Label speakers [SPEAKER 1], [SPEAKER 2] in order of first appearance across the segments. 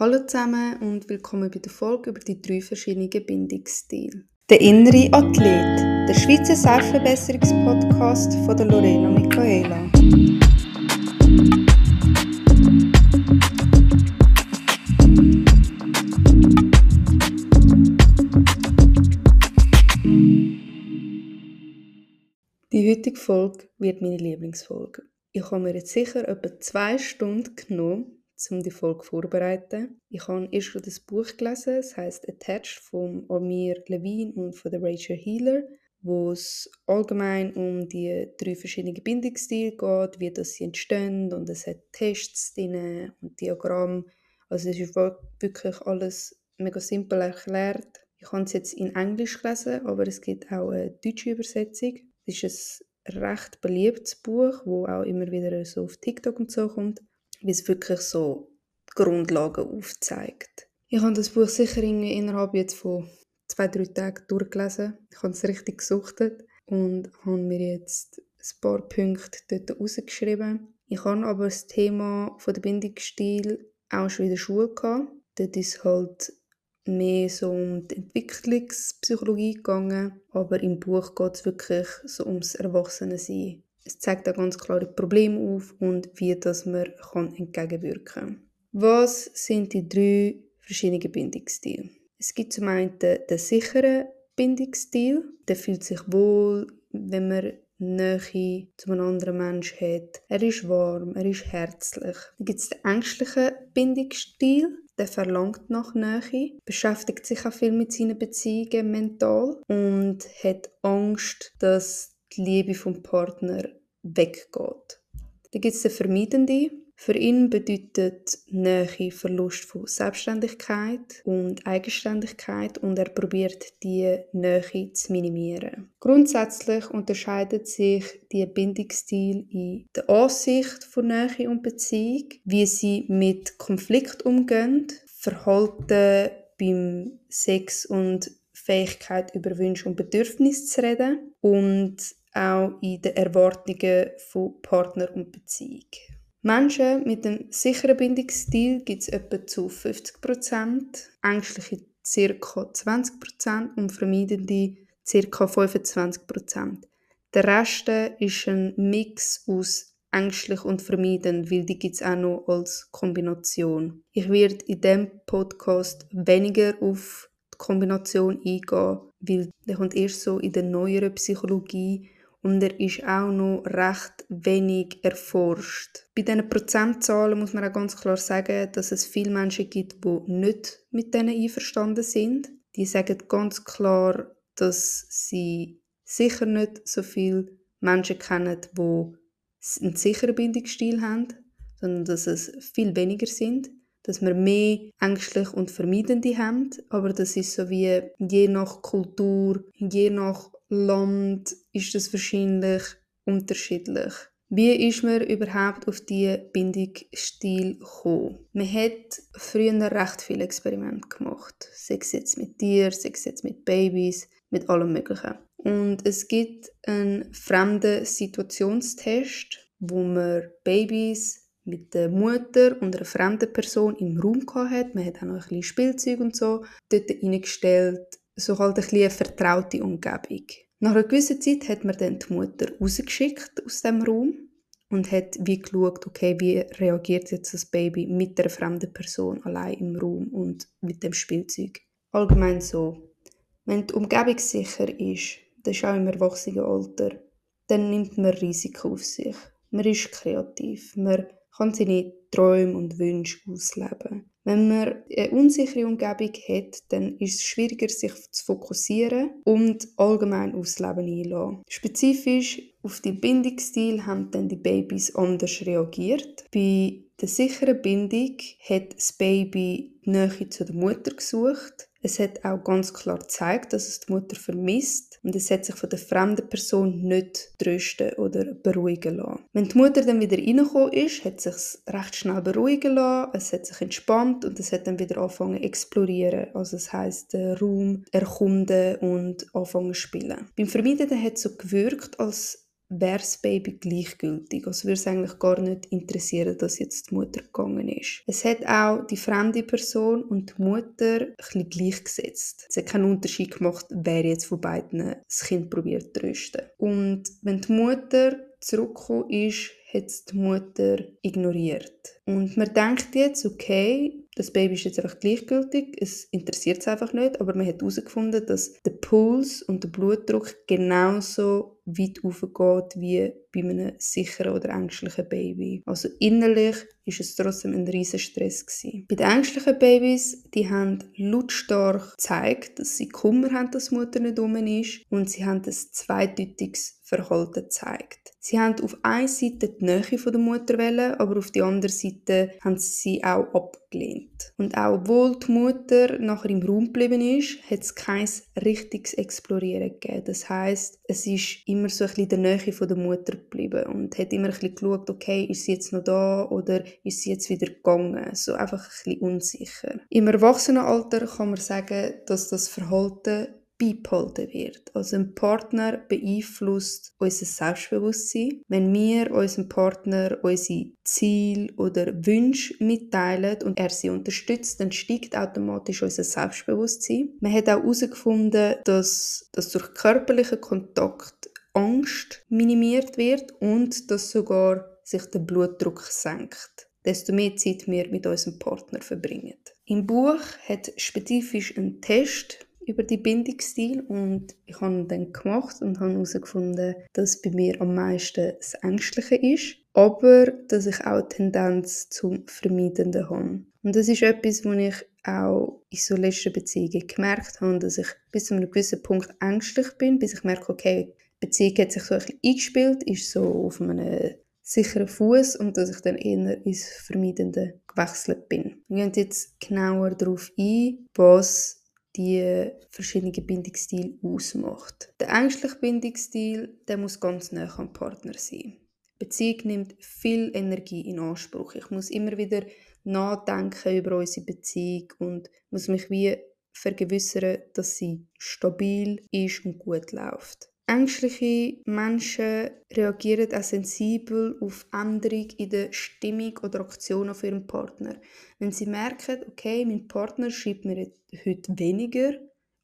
[SPEAKER 1] Hallo zusammen und willkommen bei der Folge über die drei verschiedenen Bindungsstile. Der innere Athlet, der Schweizer Selbstverbesserungspodcast von der Lorena Michaela. Die heutige Folge wird meine Lieblingsfolge. Ich habe mir jetzt sicher etwa zwei Stunden genommen, um die Folge vorzubereiten. Ich habe erst schon das Buch gelesen, es heißt Attached von Amir Levine und von der Rachel Healer, wo es allgemein um die drei verschiedenen Bindungsstile geht, wie das sie entstehen und es hat Tests drin und Diagramm. Also es ist wirklich alles mega simpel erklärt. Ich habe es jetzt in Englisch gelesen, aber es gibt auch eine deutsche Übersetzung. Es ist ein recht beliebtes Buch, wo auch immer wieder so auf TikTok und so kommt wie es wirklich so Grundlagen aufzeigt. Ich habe das Buch sicher innerhalb jetzt von zwei, drei Tagen durchgelesen. Ich habe es richtig gesuchtet und habe mir jetzt ein paar Punkte dort rausgeschrieben. Ich habe aber das Thema von der Bindungsstil auch schon in der Schule gehabt. Dort ist halt mehr so um die Entwicklungspsychologie gegangen, aber im Buch geht es wirklich so ums Erwachsenensein. Es zeigt auch ganz klare Probleme auf und wie das man kann entgegenwirken kann. Was sind die drei verschiedenen Bindungsstile? Es gibt zum einen den sicheren Bindungsstil. Der fühlt sich wohl, wenn man Nähe zu einem anderen Menschen hat. Er ist warm, er ist herzlich. Dann gibt es den ängstlichen Bindungsstil. Der verlangt nach Nähe, beschäftigt sich auch viel mit seinen Beziehungen mental und hat Angst, dass die Liebe vom Partner weggeht. Dann gibt es den Vermeidende. Für ihn bedeutet Nähe Verlust von Selbstständigkeit und Eigenständigkeit und er probiert die Nähe zu minimieren. Grundsätzlich unterscheidet sich die Bindungsstil in der Ansicht von Nähe und Beziehung, wie sie mit Konflikt umgehen, Verhalten beim Sex und Fähigkeit über Wünsche und Bedürfnisse zu reden und auch in den Erwartungen von Partner und Beziehung. Menschen mit einem sicheren Bindungsstil gibt es etwa zu 50%, ängstliche ca. 20% und vermeidende ca. 25%. Der Rest ist ein Mix aus ängstlich und vermeiden, weil die gibt es auch noch als Kombination. Ich werde in diesem Podcast weniger auf die Kombination eingehen, weil der kommt erst so in der neueren Psychologie und er ist auch noch recht wenig erforscht. Bei diesen Prozentzahlen muss man auch ganz klar sagen, dass es viele Menschen gibt, die nicht mit denen einverstanden sind. Die sagen ganz klar, dass sie sicher nicht so viele Menschen kennen, die einen sicheren Bindungsstil haben, sondern dass es viel weniger sind dass wir mehr ängstlich und vermeidende haben, aber das ist so wie je nach Kultur, je nach Land ist das wahrscheinlich unterschiedlich. Wie ist man überhaupt auf die Bindungsstil gekommen? Man hat früher recht viele Experimente gemacht. Sei es jetzt mit Tieren, sei es jetzt mit Babys, mit allem Möglichen. Und es gibt einen fremden Situationstest, wo man Babys mit der Mutter und einer fremden Person im Raum hatte. Man hat auch noch ein bisschen Spielzeug und so dort reingestellt. So halt ein eine vertraute Umgebung. Nach einer gewissen Zeit hat man dann die Mutter rausgeschickt aus dem Raum und hat wie geschaut, okay, wie reagiert jetzt das Baby mit der fremden Person allein im Raum und mit dem Spielzeug. Allgemein so. Wenn die Umgebung sicher ist, das ist auch im Erwachsenenalter, dann nimmt man Risiko auf sich. Man ist kreativ, man kann seine Träume und Wünsche ausleben. Wenn man eine unsichere Umgebung hat, dann ist es schwieriger, sich zu fokussieren und allgemein aufs Leben einzulassen. Spezifisch auf die Bindungsstil haben dann die Babys anders reagiert. Bei der sicheren Bindung hat das Baby die Nähe zu der Mutter gesucht es hat auch ganz klar gezeigt, dass es die Mutter vermisst und es hat sich von der fremden Person nicht trösten oder beruhigen lassen. Wenn die Mutter dann wieder reingekommen ist, hat es sich recht schnell beruhigen lassen, es hat sich entspannt und es hat dann wieder angefangen zu explorieren. Also das heisst, den Raum erkunden und anfangen zu spielen. Beim Vermeiden hat es so gewirkt, als wäre das Baby gleichgültig. Also würde es eigentlich gar nicht interessieren, dass jetzt die Mutter gegangen ist. Es hat auch die fremde Person und die Mutter ein gleichgesetzt. Es hat keinen Unterschied gemacht, wer jetzt von beiden das Kind probiert zu trösten. Und wenn die Mutter zurückgekommen ist, hat die Mutter ignoriert. Und man denkt jetzt, okay, das Baby ist jetzt einfach gleichgültig, es interessiert es einfach nicht, aber man hat herausgefunden, dass der Puls und der Blutdruck genauso weit aufgeht wie bei einem sicheren oder ängstlichen Baby. Also innerlich ist es trotzdem ein riesen Stress gewesen. Bei den ängstlichen Babys, die haben lautstark gezeigt, dass sie Kummer haben, dass die Mutter nicht um ist und sie haben ein zweideutiges Verhalten gezeigt. Sie haben auf einer Seite die Nähe von der Mutter wollen, aber auf der anderen Seite haben sie sie auch abgelehnt. Und auch obwohl die Mutter nachher im Raum geblieben ist, hat es kein richtiges Explorieren gegeben. Das heißt, es ist immer so ein bisschen der Nähe von der Mutter geblieben und hat immer ein bisschen geschaut, okay, ist sie jetzt noch da oder ist sie jetzt wieder gegangen? So einfach ein bisschen unsicher. Im Erwachsenenalter kann man sagen, dass das Verhalten beibehalten wird. Also ein Partner beeinflusst unser Selbstbewusstsein. Wenn wir unserem Partner unsere Ziele oder Wünsche mitteilen und er sie unterstützt, dann steigt automatisch unser Selbstbewusstsein. Man hat auch herausgefunden, dass, dass durch körperlichen Kontakt Angst minimiert wird und dass sogar sich der Blutdruck senkt, desto mehr Zeit wir mit unserem Partner verbringen. Im Buch hat spezifisch ein Test über die Bindungsstil und ich habe dann gemacht und habe herausgefunden, dass bei mir am meisten das Ängstliche ist, aber dass ich auch eine Tendenz zum Vermeidenden habe. Und das ist etwas, was ich auch in so letzten Beziehungen gemerkt habe, dass ich bis zu einem gewissen Punkt ängstlich bin, bis ich merke, okay, die Beziehung hat sich so ein bisschen eingespielt, ist so auf einem sicheren Fuß und dass ich dann eher ins Vermeidende gewechselt bin. Wir gehen jetzt genauer darauf ein, was die verschiedenen Bindungsstile ausmacht. Der ängstliche Bindungsstil, der muss ganz nah am Partner sein. Beziehung nimmt viel Energie in Anspruch. Ich muss immer wieder nachdenken über unsere Beziehung und muss mich wie vergewissern, dass sie stabil ist und gut läuft. Ängstliche Menschen reagieren auch sensibel auf Änderungen in der Stimmung oder Aktion auf ihrem Partner. Wenn sie merken, okay, mein Partner schreibt mir heute weniger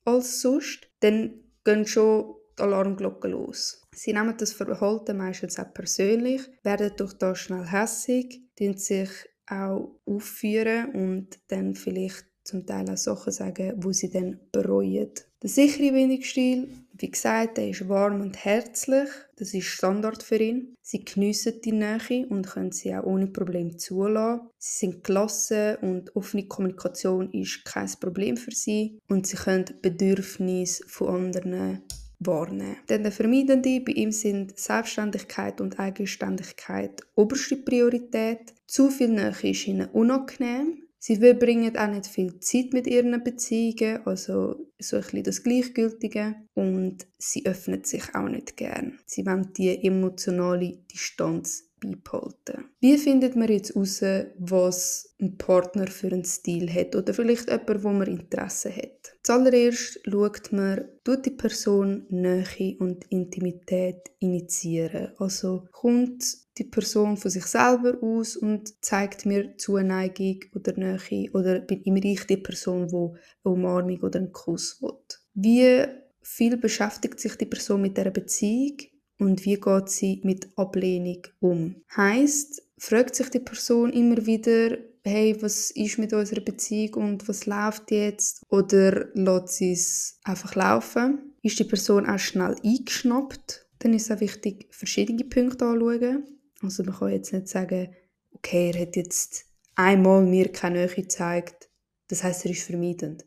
[SPEAKER 1] als sonst, dann gehen schon die Alarmglocken los. Sie nehmen das Verhalten meistens auch persönlich, werden durch das schnell hässig, sich auch aufführen und dann vielleicht zum Teil auch Sachen sagen, wo sie dann bereuen. Der sichere Bindungsstil, wie gesagt, der ist warm und herzlich. Das ist Standard für ihn. Sie geniessen die Nähe und können sie auch ohne Problem zulassen. Sie sind gelassen und offene Kommunikation ist kein Problem für sie. Und sie können Bedürfnisse von anderen wahrnehmen. Denn der Vermeidende, bei ihm sind Selbstständigkeit und Eigenständigkeit oberste Priorität. Zu viel Nähe ist ihnen unangenehm Sie verbringen auch nicht viel Zeit mit ihren Beziehungen, also so ein bisschen das Gleichgültige. Und sie öffnen sich auch nicht gern. Sie wollen die emotionale Distanz beibehalten. Wie findet man jetzt heraus, was ein Partner für einen Stil hat oder vielleicht jemand, wo man Interesse hat? Zuallererst schaut man, tut die Person Nähe und Intimität initiieren. Also kommt die Person von sich selber aus und zeigt mir Zuneigung oder Nähe oder bin immer ich die Person, wo eine Umarmung oder einen Kuss will. Wie viel beschäftigt sich die Person mit der Beziehung und wie geht sie mit Ablehnung um? Heißt, fragt sich die Person immer wieder, hey, was ist mit unserer Beziehung und was läuft jetzt? Oder lässt sie es einfach laufen? Ist die Person auch schnell eingeschnappt? Dann ist es auch wichtig, verschiedene Punkte anzuschauen. Also man kann jetzt nicht sagen, okay, er hat jetzt einmal mir keine Nähe gezeigt, das heißt, er ist vermeidend.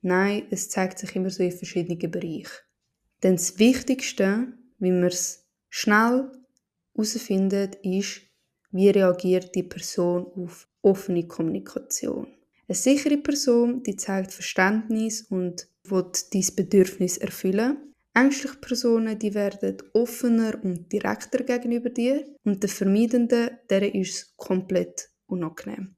[SPEAKER 1] Nein, es zeigt sich immer so in verschiedenen Bereichen. Denn das Wichtigste, wie man es schnell herausfindet, ist, wie reagiert die Person auf offene Kommunikation. Eine sichere Person, die zeigt Verständnis und will dieses Bedürfnis erfüllen. Ängstliche Personen, die werden offener und direkter gegenüber dir und der Vermeidende, der ist komplett unangenehm.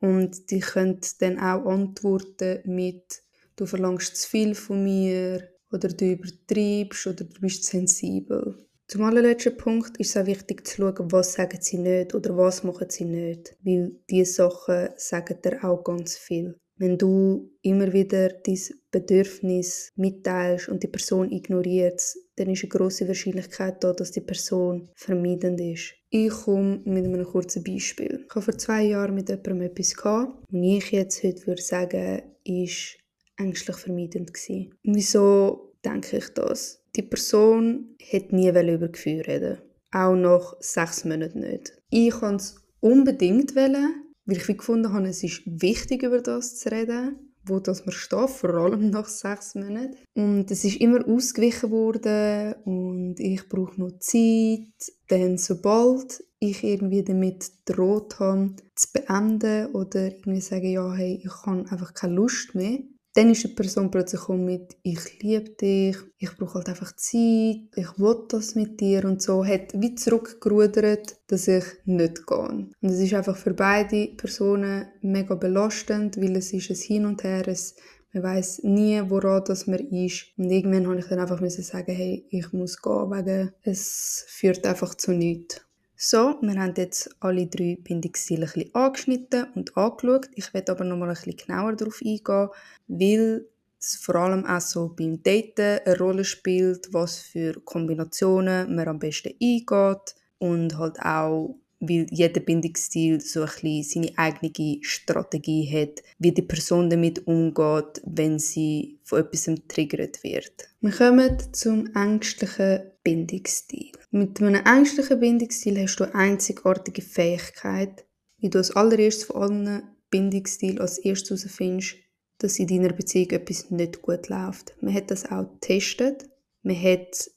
[SPEAKER 1] Und die können dann auch antworten mit «Du verlangst zu viel von mir» oder «Du übertreibst» oder «Du bist sensibel». Zum allerletzten Punkt ist es auch wichtig zu schauen, was sagen sie nicht oder was machen sie nicht. Weil diese Sachen sagen dir auch ganz viel. Wenn du immer wieder dein Bedürfnis mitteilst und die Person ignoriert, dann ist eine große Wahrscheinlichkeit da, dass die Person vermeidend ist. Ich komme mit einem kurzen Beispiel. Ich habe vor zwei Jahren mit jemandem etwas gehabt und ich jetzt heute würde sagen, ist ängstlich vermeidend gewesen. Wieso denke ich das? Die Person hätte nie über Gefühle reden. Auch nach sechs Monaten nicht. Ich kann es unbedingt wollen, weil ich gefunden habe, es ist wichtig, über das zu reden, wo das man steht, vor allem nach sechs Monaten. Und es ist immer ausgewichen worden und ich brauche noch Zeit. Dann, sobald ich irgendwie damit droht habe, zu beenden oder irgendwie sagen, ja, hey, ich habe einfach keine Lust mehr, dann ist die Person plötzlich mit «Ich liebe dich», «Ich brauche halt einfach Zeit», «Ich will das mit dir» und so, hat wie zurückgerudert, dass ich nicht gehe. Und es ist einfach für beide Personen mega belastend, weil es ist ein Hin und Her, es man weiß nie, woran das man ist. Und irgendwann habe ich dann einfach sagen, hey, ich muss gehen, wegen es führt einfach zu nichts. So, wir haben jetzt alle drei Bindungsstile ein bisschen angeschnitten und angeschaut. Ich werde aber noch mal ein bisschen genauer darauf eingehen, weil es vor allem auch so beim Daten eine Rolle spielt, was für Kombinationen man am besten eingeht und halt auch weil jeder Bindungsstil so ein bisschen seine eigene Strategie hat, wie die Person damit umgeht, wenn sie von etwas triggert wird. Wir kommen zum ängstlichen Bindungsstil. Mit einem ängstlichen Bindungsstil hast du eine einzigartige Fähigkeit, wie du als allererstes von allen Bindungsstilen als erstes herausfindest, dass in deiner Beziehung etwas nicht gut läuft. Man hat das auch getestet. Man hat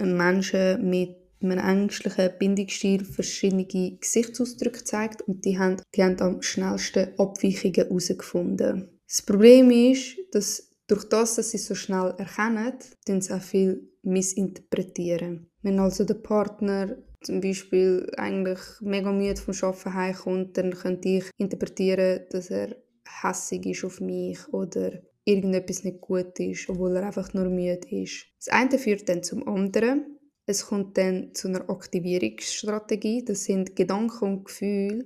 [SPEAKER 1] Menschen mit einem ängstlichen Bindungsstil verschiedene Gesichtsausdrücke gezeigt und die haben, die haben am schnellsten Abweichungen herausgefunden. Das Problem ist, dass durch das, dass sie so schnell erkennen, sie auch viel missinterpretieren. Wenn also der Partner zum Beispiel eigentlich mega müde vom Arbeiten heimkommt, dann könnte ich interpretieren, dass er hässig ist auf mich oder irgendetwas nicht gut ist, obwohl er einfach nur müde ist. Das eine führt dann zum anderen es kommt dann zu einer Aktivierungsstrategie. Das sind Gedanken und Gefühle,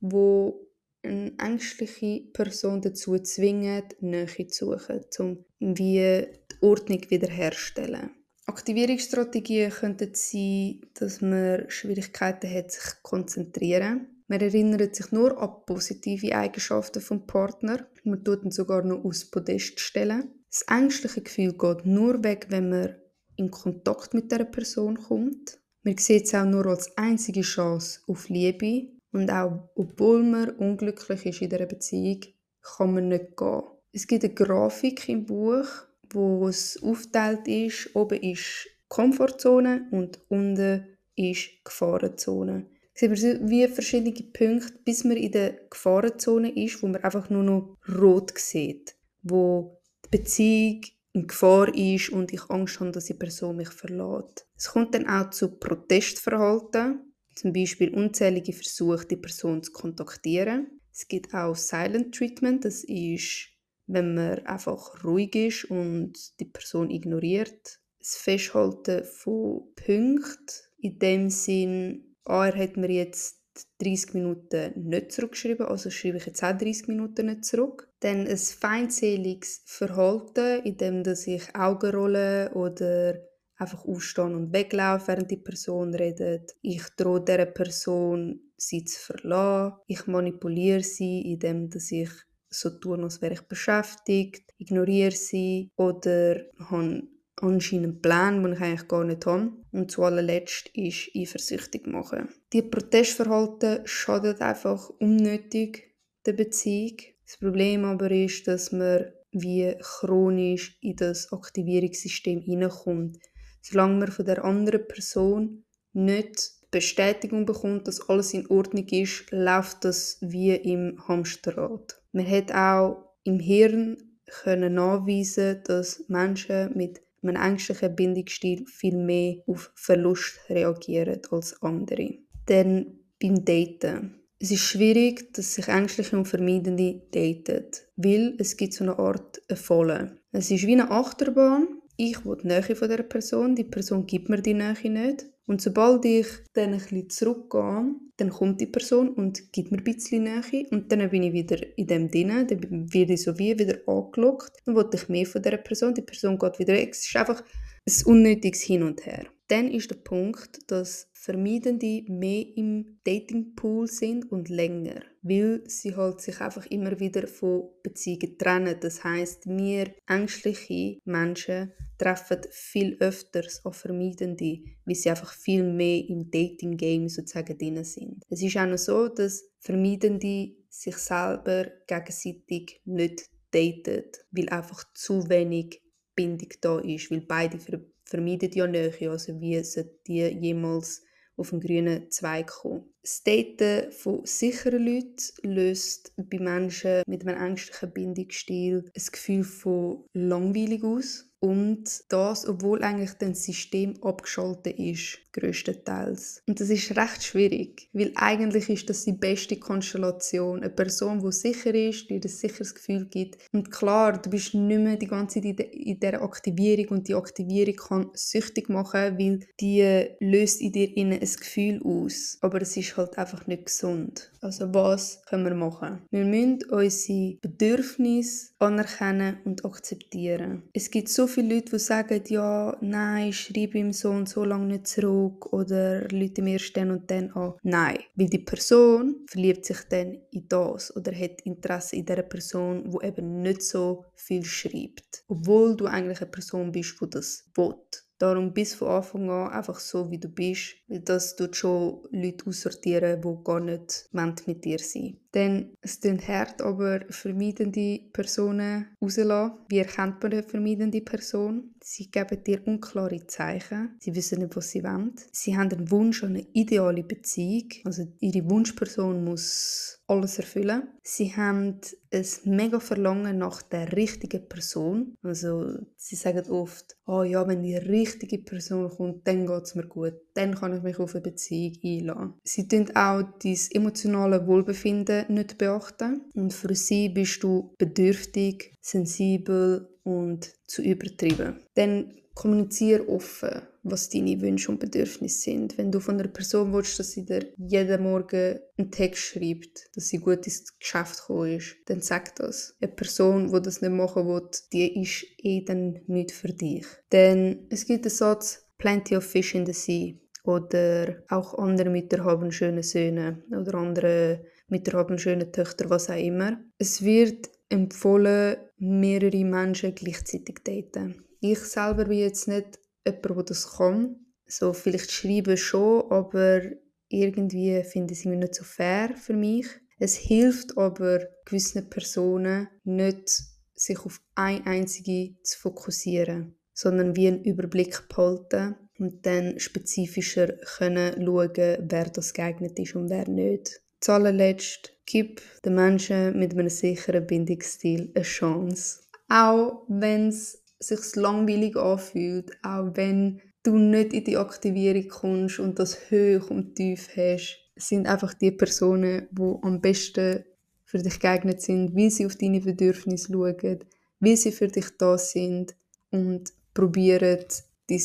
[SPEAKER 1] wo eine ängstliche Person dazu zwingen, Nähe zu suchen, um die Ordnung wiederherzustellen. Aktivierungsstrategien könnten sein, dass man Schwierigkeiten hat, sich zu konzentrieren. Man erinnert sich nur an positive Eigenschaften vom Partner. Man tut ihn sogar noch aus Podest stellen. Das ängstliche Gefühl geht nur weg, wenn man in Kontakt mit der Person kommt. Man sieht es auch nur als einzige Chance auf Liebe und auch obwohl man unglücklich ist in dieser Beziehung, kann man nicht gehen. Es gibt eine Grafik im Buch, wo es aufteilt ist. Oben ist Komfortzone und unten ist Gefahrenzone. Sehen wir wie verschiedene Punkte, bis man in der Gefahrenzone ist, wo man einfach nur noch rot sieht, wo die Beziehung in Gefahr ist und ich Angst habe, dass die Person mich verlässt. Es kommt dann auch zu Protestverhalten, zum Beispiel unzählige Versuche, die Person zu kontaktieren. Es gibt auch Silent Treatment, das ist, wenn man einfach ruhig ist und die Person ignoriert. Das Festhalten von Punkten, in dem Sinn, ah, er hat mir jetzt 30 Minuten nicht zurückgeschrieben, also schreibe ich jetzt auch 30 Minuten nicht zurück. Dann ein feindseliges Verhalten, in dem dass ich Augen rolle oder einfach aufstehen und weglaufen, während die Person redet. Ich drohe dieser Person, sie zu verlassen. Ich manipuliere sie, indem ich so tue, als wäre ich beschäftigt, ignoriere sie oder habe anscheinend Pläne, die ich eigentlich gar nicht habe. Und zu allerletzt ist eifersüchtig machen. Die Protestverhalten schadet einfach unnötig der Beziehung. Das Problem aber ist, dass man wie chronisch in das Aktivierungssystem hineinkommt. Solange man von der anderen Person nicht Bestätigung bekommt, dass alles in Ordnung ist, läuft das wie im Hamsterrad. Man hat auch im Hirn können nachweisen, dass Menschen mit einem ängstlichen Bindungsstil viel mehr auf Verlust reagieren als andere. Dann beim Daten. Es ist schwierig, dass sich Ängstliche und Vermeidende daten, weil es gibt so eine Art Fallen. Es ist wie eine Achterbahn. ich will die Nähe von dieser Person, die Person gibt mir die Nähe nicht. Und sobald ich dann ein bisschen zurückgehe, dann kommt die Person und gibt mir ein bisschen Nähe und dann bin ich wieder in dem drin, dann werde ich so wie wieder angelockt, dann will ich mehr von dieser Person, die Person geht wieder weg. Es ist einfach ein unnötiges Hin und Her. Dann ist der Punkt, dass Vermeidende mehr im Datingpool sind und länger, weil sie halt sich einfach immer wieder von Beziehungen trennen. Das heißt, wir ängstliche Menschen treffen viel öfters auf Vermeidende, weil sie einfach viel mehr im Dating-Game sozusagen drin sind. Es ist auch noch so, dass Vermeidende sich selber gegenseitig nicht daten, weil einfach zu wenig Bindung da ist, weil beide ver vermeiden ja Nähe, also wie sollten die jemals auf den grünen Zweig kommen. Das Daten von sicheren Leuten löst bei Menschen mit einem ängstlichen Bindungsstil ein Gefühl von langweilig aus und das, obwohl eigentlich das System abgeschaltet ist, größtenteils. Und das ist recht schwierig, weil eigentlich ist das die beste Konstellation. Eine Person, die sicher ist, die dir ein sicheres Gefühl gibt. Und klar, du bist nicht mehr die ganze Zeit in dieser Aktivierung und die Aktivierung kann süchtig machen, weil die löst in dir ein Gefühl aus. Aber es ist halt einfach nicht gesund. Also was können wir machen? Wir müssen unsere Bedürfnisse anerkennen und akzeptieren. Es gibt so viele Leute, die sagen, ja, nein, ich schreibe ihm so und so lange nicht zurück oder Leute mir dann und dann an. Nein, weil die Person verliebt sich dann in das oder hat Interesse in der Person, wo eben nicht so viel schreibt. Obwohl du eigentlich eine Person bist, die das will. Darum bis von Anfang an einfach so, wie du bist. Das tut schon Leute aussortieren, die gar nicht mit dir sein Dann, es klingt hart, aber vermeidende Personen rauslassen. Wie erkennt man eine vermeidende Person? Sie geben dir unklare Zeichen. Sie wissen nicht, was sie wollen. Sie haben einen Wunsch an eine ideale Beziehung. Also ihre Wunschperson muss alles erfüllen. Sie haben ein mega Verlangen nach der richtigen Person. Also sie sagen oft, oh ja, wenn die richtige Person kommt, dann geht es mir gut. Dann kann ich mich auf eine Beziehung einlassen. Sie tun auch dein emotionale Wohlbefinden nicht beachten. Und für sie bist du bedürftig, sensibel und zu übertrieben. Dann kommuniziere offen, was deine Wünsche und Bedürfnisse sind. Wenn du von einer Person willst, dass sie dir jeden Morgen einen Text schreibt, dass sie gut ins Geschäft gekommen ist, dann sag das. Eine Person, die das nicht machen will, die ist eh dann nicht für dich. Denn es gibt den Satz, plenty of fish in the sea. Oder auch andere Mütter haben schöne Söhne. Oder andere Mütter haben schöne Töchter, was auch immer. Es wird empfohlen, mehrere Menschen gleichzeitig daten. Ich selber bin jetzt nicht jemand, der das kann. So, vielleicht schreiben schon, aber irgendwie finde ich es nicht so fair für mich. Es hilft aber gewissen Personen nicht, sich auf eine einzige zu fokussieren, sondern wie einen Überblick behalten und dann spezifischer können schauen, wer das geeignet ist und wer nicht. Zuallerletzt, gib den Menschen mit einem sicheren Bindungsstil eine Chance. Auch wenn es sich langweilig anfühlt, auch wenn du nicht in die Aktivierung kommst und das hoch und tief hast, sind einfach die Personen, die am besten für dich geeignet sind, wie sie auf deine Bedürfnisse schauen, wie sie für dich da sind und probieren, dein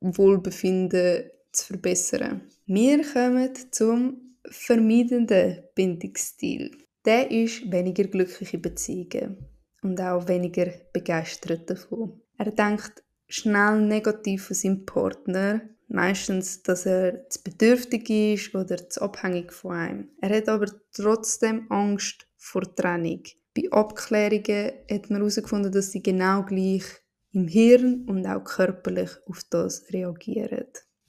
[SPEAKER 1] Wohlbefinden zu verbessern. Wir kommen zum vermeidenden Bindungsstil. Der ist weniger glückliche Beziehungen und auch weniger begeistert davon. Er denkt schnell negativ von seinem Partner, meistens, dass er zu bedürftig ist oder zu abhängig von einem. Er hat aber trotzdem Angst vor Trennung. Bei Abklärungen hat man herausgefunden, dass sie genau gleich im Hirn und auch körperlich auf das reagieren.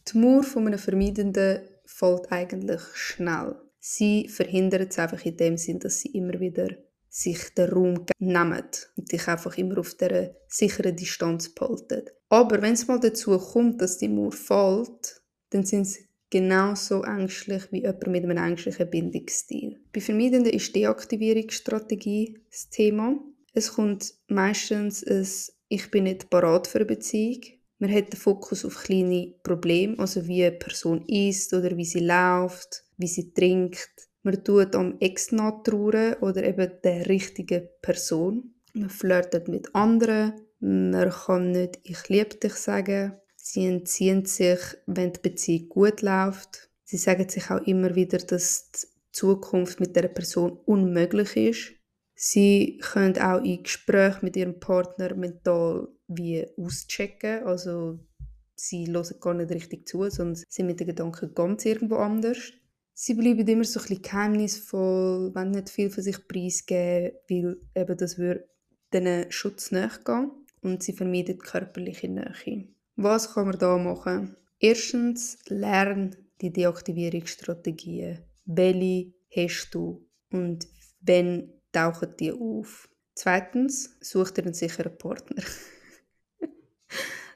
[SPEAKER 1] Die Mauer von einem Vermeidenden fällt eigentlich schnell. Sie verhindert es einfach in dem Sinn, dass sie immer wieder sich den Raum nehmen und dich einfach immer auf der sicheren Distanz behalten. Aber wenn es mal dazu kommt, dass die Mauer fällt, dann sind sie genauso ängstlich wie jemand mit einem ängstlichen Bindungsstil. Bei Vermeidenden ist Deaktivierungsstrategie das Thema. Es kommt meistens ein «Ich bin nicht parat für eine Beziehung». Man hat den Fokus auf kleine Probleme, also wie eine Person isst oder wie sie läuft, wie sie trinkt, man tut am Ex nachtrauern oder eben der richtigen Person. Man flirtet mit anderen, Man kann nicht «Ich liebe dich» sagen. Sie entziehen sich, wenn die Beziehung gut läuft. Sie sagen sich auch immer wieder, dass die Zukunft mit der Person unmöglich ist. Sie können auch in Gesprächen mit ihrem Partner mental wie auschecken, also sie hören gar nicht richtig zu, sondern sind mit den Gedanken ganz irgendwo anders. Sie bleiben immer so ein bisschen geheimnisvoll, wollen nicht viel von sich preisgeben, weil eben das würde diesen Schutz nachgehen und sie vermeiden körperliche Nähe. Was kann man da machen? Erstens, lern die Deaktivierungsstrategien. Welche hast du und wenn tauchen die auf? Zweitens, such dir einen sicheren Partner.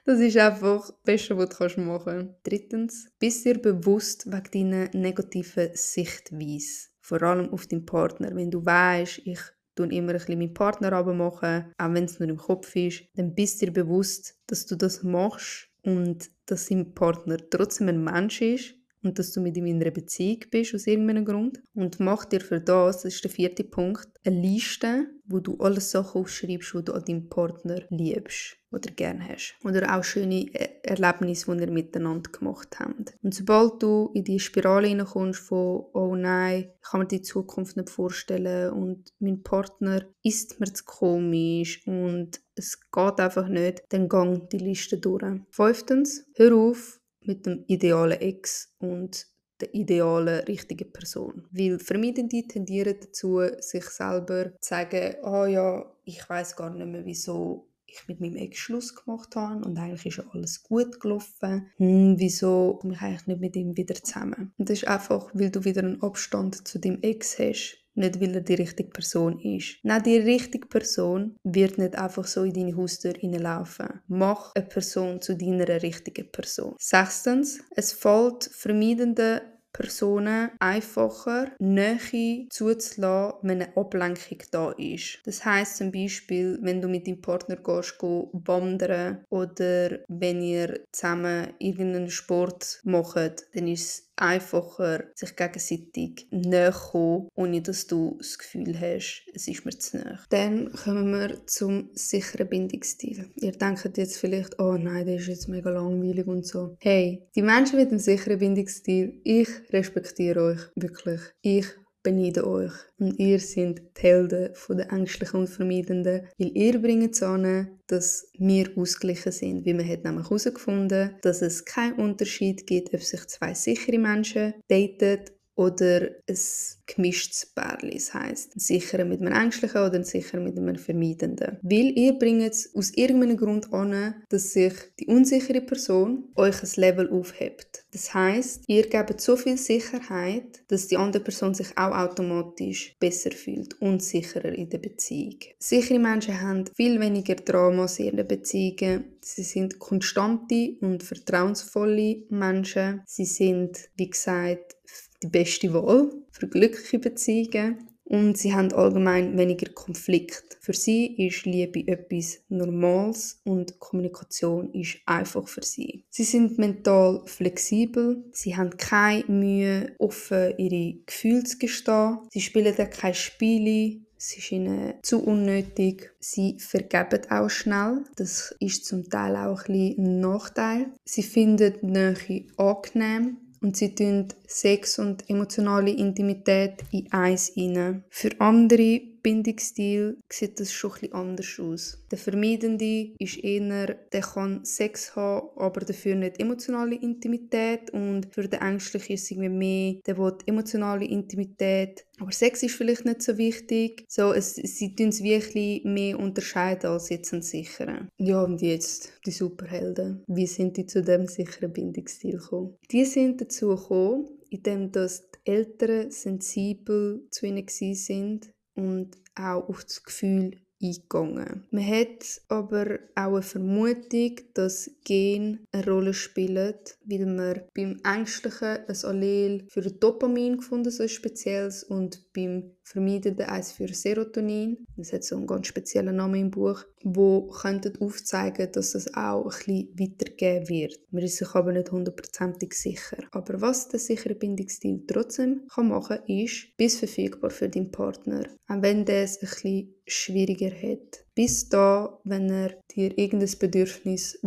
[SPEAKER 1] Das ist einfach das Beste, was du machen kannst. Drittens, bist dir bewusst wegen deiner negativen Sichtweise. Vor allem auf deinen Partner. Wenn du weißt, ich tue immer ein bisschen meinen Partner machen, auch wenn es nur im Kopf ist, dann bist dir bewusst, dass du das machst und dass dein Partner trotzdem ein Mensch ist und dass du mit ihm in einer Beziehung bist, aus irgendeinem Grund. Und mach dir für das, das ist der vierte Punkt, eine Liste, wo du alle Sachen aufschreibst, die du an deinem Partner liebst oder gerne hast. Oder auch schöne Erlebnisse, die ihr miteinander gemacht habt. Und sobald du in die Spirale hineinkommst von «Oh nein, ich kann mir die Zukunft nicht vorstellen» und «Mein Partner ist mir zu komisch» und «Es geht einfach nicht», dann gang die Liste durch. Fünftens, hör auf, mit dem idealen Ex und der idealen richtigen Person. Weil Vermeidende tendieren dazu, sich selber zu sagen, oh ja, ich weiß gar nicht mehr, wieso ich mit meinem Ex Schluss gemacht habe und eigentlich ist ja alles gut gelaufen. Hm, wieso komme ich eigentlich nicht mit ihm wieder zusammen? Und das ist einfach, weil du wieder einen Abstand zu deinem Ex hast nicht weil er die richtige Person ist. Nein, die richtige Person wird nicht einfach so in deine Haustür hineinlaufen. Mach eine Person zu deiner richtigen Person. Sechstens, es fällt vermeidenden Personen einfacher Nähe zuzulassen, wenn eine Ablenkung da ist. Das heißt zum Beispiel, wenn du mit deinem Partner gehst, wandern oder wenn ihr zusammen irgendeinen Sport macht, dann ist es einfacher, sich gegenseitig näher kommen, ohne dass du das Gefühl hast, es ist mir zu nah. Dann kommen wir zum sicheren Bindungsstil. Ihr denkt jetzt vielleicht, oh nein, der ist jetzt mega langweilig und so. Hey, die Menschen mit dem sicheren Bindungsstil, ich respektiere euch wirklich. Ich beneide euch. Und ihr seid die Helden der Ängstlichen und Vermeidenden, weil ihr bringt an, dass wir ausgeglichen sind. Weil man hat nämlich herausgefunden, dass es keinen Unterschied gibt, ob sich zwei sichere Menschen daten oder ein gemischtes Pärchen. Das heisst, ein sicherer mit einem ängstlichen oder ein sicherer mit einem vermeidenden. Weil ihr bringt es aus irgendeinem Grund an, dass sich die unsichere Person euch ein Level aufhebt. Das heisst, ihr gebt so viel Sicherheit, dass die andere Person sich auch automatisch besser fühlt und sicherer in der Beziehung. Sichere Menschen haben viel weniger Dramas in ihren Beziehungen. Sie sind konstante und vertrauensvolle Menschen. Sie sind, wie gesagt, die beste Wahl für glückliche Beziehungen und sie haben allgemein weniger Konflikt. Für sie ist Liebe etwas Normales und Kommunikation ist einfach für sie. Sie sind mental flexibel, sie haben keine Mühe, offen ihre Gefühle zu gestehen, sie spielen da keine Spiele, es ist ihnen zu unnötig. Sie vergeben auch schnell. Das ist zum Teil auch ein, ein Nachteil. Sie finden Nähe angenehm und sie tun Sex und emotionale Intimität in eins hinein. Für andere Bindungsstil sieht das schon etwas anders aus. Der Vermeidende ist eher, der kann Sex haben, aber dafür nicht emotionale Intimität. Und für den Ängstlichen ist es irgendwie mehr, der will emotionale Intimität, aber Sex ist vielleicht nicht so wichtig. So, es, sie tun es wirklich mehr unterscheiden als jetzt ein sicherer. Ja, und jetzt die Superhelden. Wie sind die zu dem sicheren Bindungsstil gekommen? Die sind dazu gekommen, indem dass die Eltern sensibel zu ihnen sind und auch auf das Gefühl eingegangen. Man hat aber auch eine Vermutung, dass Gen eine Rolle spielen, weil man beim Ängstlichen ein Allel für Dopamin gefunden so spezielles und beim vermeidende, eins für Serotonin. Das hat so einen ganz speziellen Namen im Buch, wo könnten aufzeigen, dass es auch ein bisschen weitergegeben wird. Man ist sich aber nicht hundertprozentig sicher. Aber was der sichere Bindungsstil trotzdem kann machen ist, bis verfügbar für deinen Partner. Auch wenn der es ein bisschen schwieriger hat. Bis da, wenn er dir irgendein Bedürfnis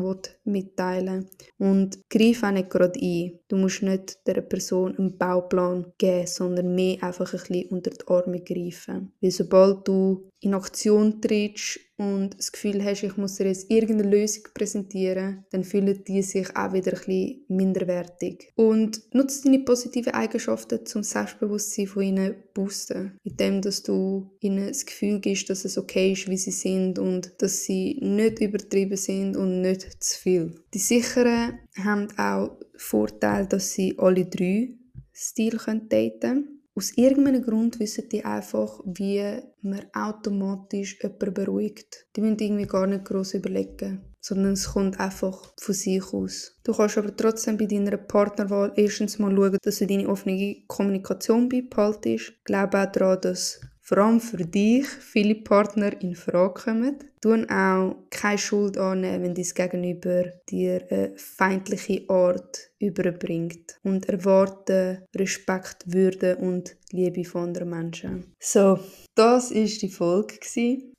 [SPEAKER 1] mitteilen will. Und greif auch nicht gerade ein. Du musst nicht der Person einen Bauplan geben, sondern mehr einfach ein bisschen unter die Arme greifen. Weil sobald du in Aktion trittst und das Gefühl hast, ich muss dir jetzt irgendeine Lösung präsentieren, dann fühlen die sich auch wieder ein bisschen minderwertig. Und nutze deine positiven Eigenschaften zum Selbstbewusstsein von ihnen boosten. Indem, dass du ihnen das Gefühl gibst, dass es okay ist, wie sie sind und dass sie nicht übertrieben sind und nicht zu viel. Die Sicheren haben auch Vorteil, dass sie alle drei Stil daten können aus irgendeinem Grund wissen die einfach, wie man automatisch jemanden beruhigt. Die müssen irgendwie gar nicht groß überlegen, sondern es kommt einfach von sich aus. Du kannst aber trotzdem bei deiner Partnerwahl erstens mal schauen, dass du deine offene Kommunikation beibehaltest. Glaube auch daran, dass vor allem für dich viele Partner in Frage kommen. Tun auch keine Schuld annehmen, wenn dein Gegenüber dir eine feindliche Art überbringt und erwarten Respekt, Würde und Liebe von anderen Menschen. So, das ist die Folge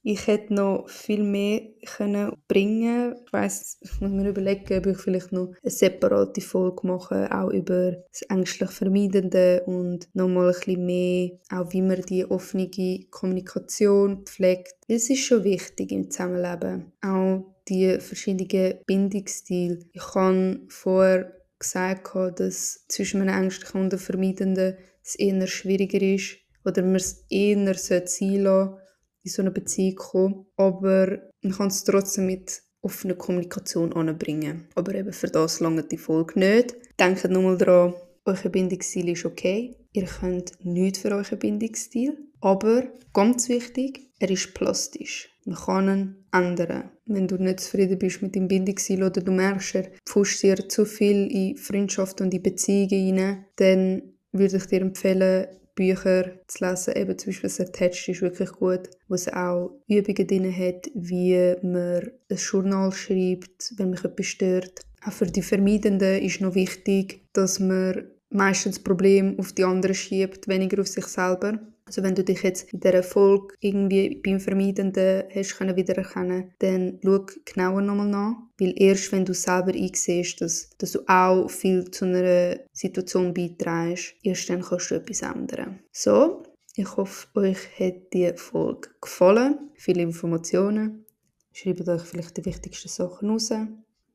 [SPEAKER 1] Ich hätte noch viel mehr können bringen. Ich weiss, ich muss mir überlegen, ob ich vielleicht noch eine separate Folge mache, auch über das ängstlich Vermeidende und nochmal ein bisschen mehr, auch wie man die offene Kommunikation pflegt. Es ist schon wichtig im Zusammenleben. Auch die verschiedenen Bindungsstile. Ich habe vorher gesagt, dass zwischen einem ängstlichen und einem Vermeidenden es eher schwieriger ist oder man es eher sein lassen, in so eine Beziehung kommen. Aber man kann es trotzdem mit offener Kommunikation anbringen. Aber eben für das lange die Folge nicht. Denkt nochmal daran, euer Bindungsstil ist okay. Ihr könnt nichts für euren Bindungsstil. Aber ganz wichtig, er ist plastisch. Man kann ihn ändern. Wenn du nicht zufrieden bist mit dem Bindungsstil oder du merkst, er pfuscht dir zu viel in Freundschaft und in Beziehungen rein, dann würde ich dir empfehlen, Bücher zu lesen. Eben zum Beispiel das Attached ist wirklich gut, wo es auch Übungen drin hat, wie man ein Journal schreibt, wenn mich etwas stört. Auch für die Vermeidenden ist noch wichtig, dass man meistens das Problem auf die anderen schiebt, weniger auf sich selber. Also wenn du dich jetzt in dieser Folge irgendwie beim Vermeidenden hast können wiedererkennen, dann schau genauer nochmal nach. Weil erst wenn du selber einsiehst, dass, dass du auch viel zu einer Situation beiträgst, erst dann kannst du etwas ändern. So, ich hoffe, euch hat die Folge gefallen. Viele Informationen. Schreibt euch vielleicht die wichtigsten Sachen raus.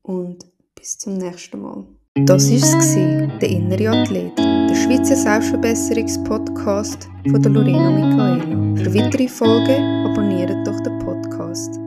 [SPEAKER 1] Und bis zum nächsten Mal. Das war es, der innere Athlet, der Schweizer Selbstverbesserungspodcast von Lorena Michaela. Für weitere Folgen abonniert doch den Podcast.